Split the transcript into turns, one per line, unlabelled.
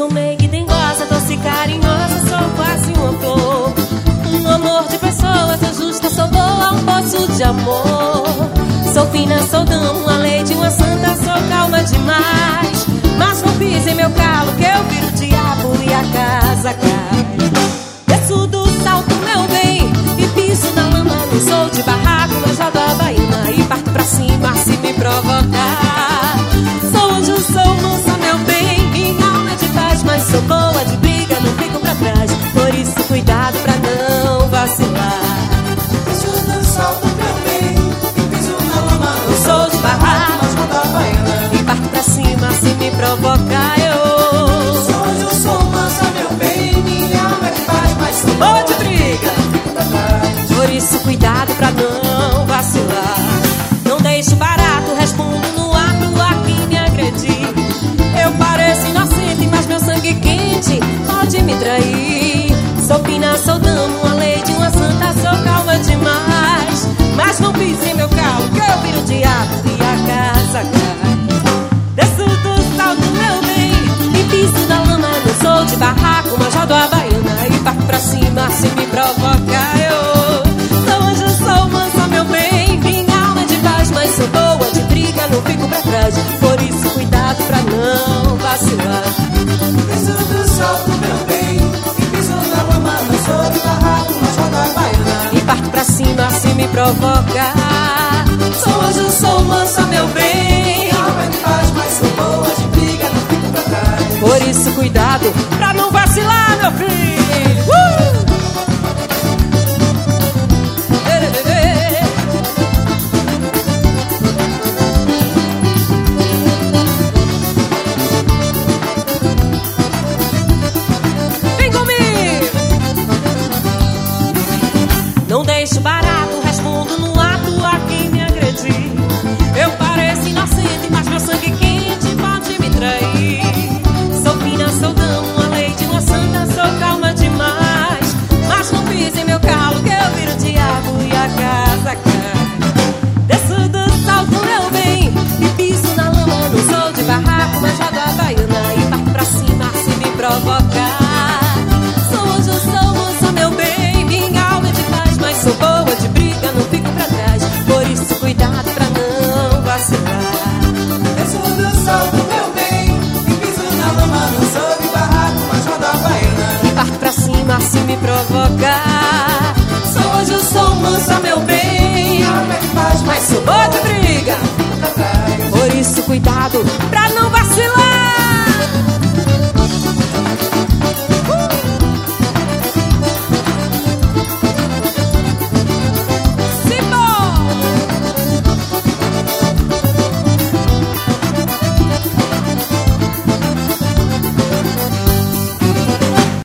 Sou meio dengosa, doce carinhosa, sou quase uma flor. Um amor de pessoa, sou justa, sou boa, um poço de amor. Sou fina, sou dama, uma lei de uma santa, sou calma demais. Mas não pise meu calo, que E piso na lama, Não sou de barraco, mas já da baina. e parto pra cima se me provocar. Eu
Sou anjo, sou mansa, meu bem, minha alma é de paz, mas sou
boa de briga. Por isso, cuidado pra não vacilar. Não deixo barato, respondo no ato a quem me agredir. Eu pareço inocente, mas meu sangue quente pode me trair. Sou fina, sou dama, provocar. Sou anjo, sou mansa, meu bem. Alma de paz, mas sou boa de briga, não fico pra trás. Por isso, cuidado pra não vacilar,
meu filho. Uh! Vem comigo! Não
deixo barato, Sou Somos o somos o meu bem,
minha alma é de paz, mas sou boa de briga, não fico pra trás.
Por isso, cuidado pra não vacilar. Eu sou do sol do meu bem, e piso na lama, não sou de barraco, mas roda baiana. E parto pra cima se me provocar. Sou hoje o som, manso, meu bem. Minha alma é de paz, mas sou boa de briga, não fico pra trás. Por isso, cuidado pra não vacilar.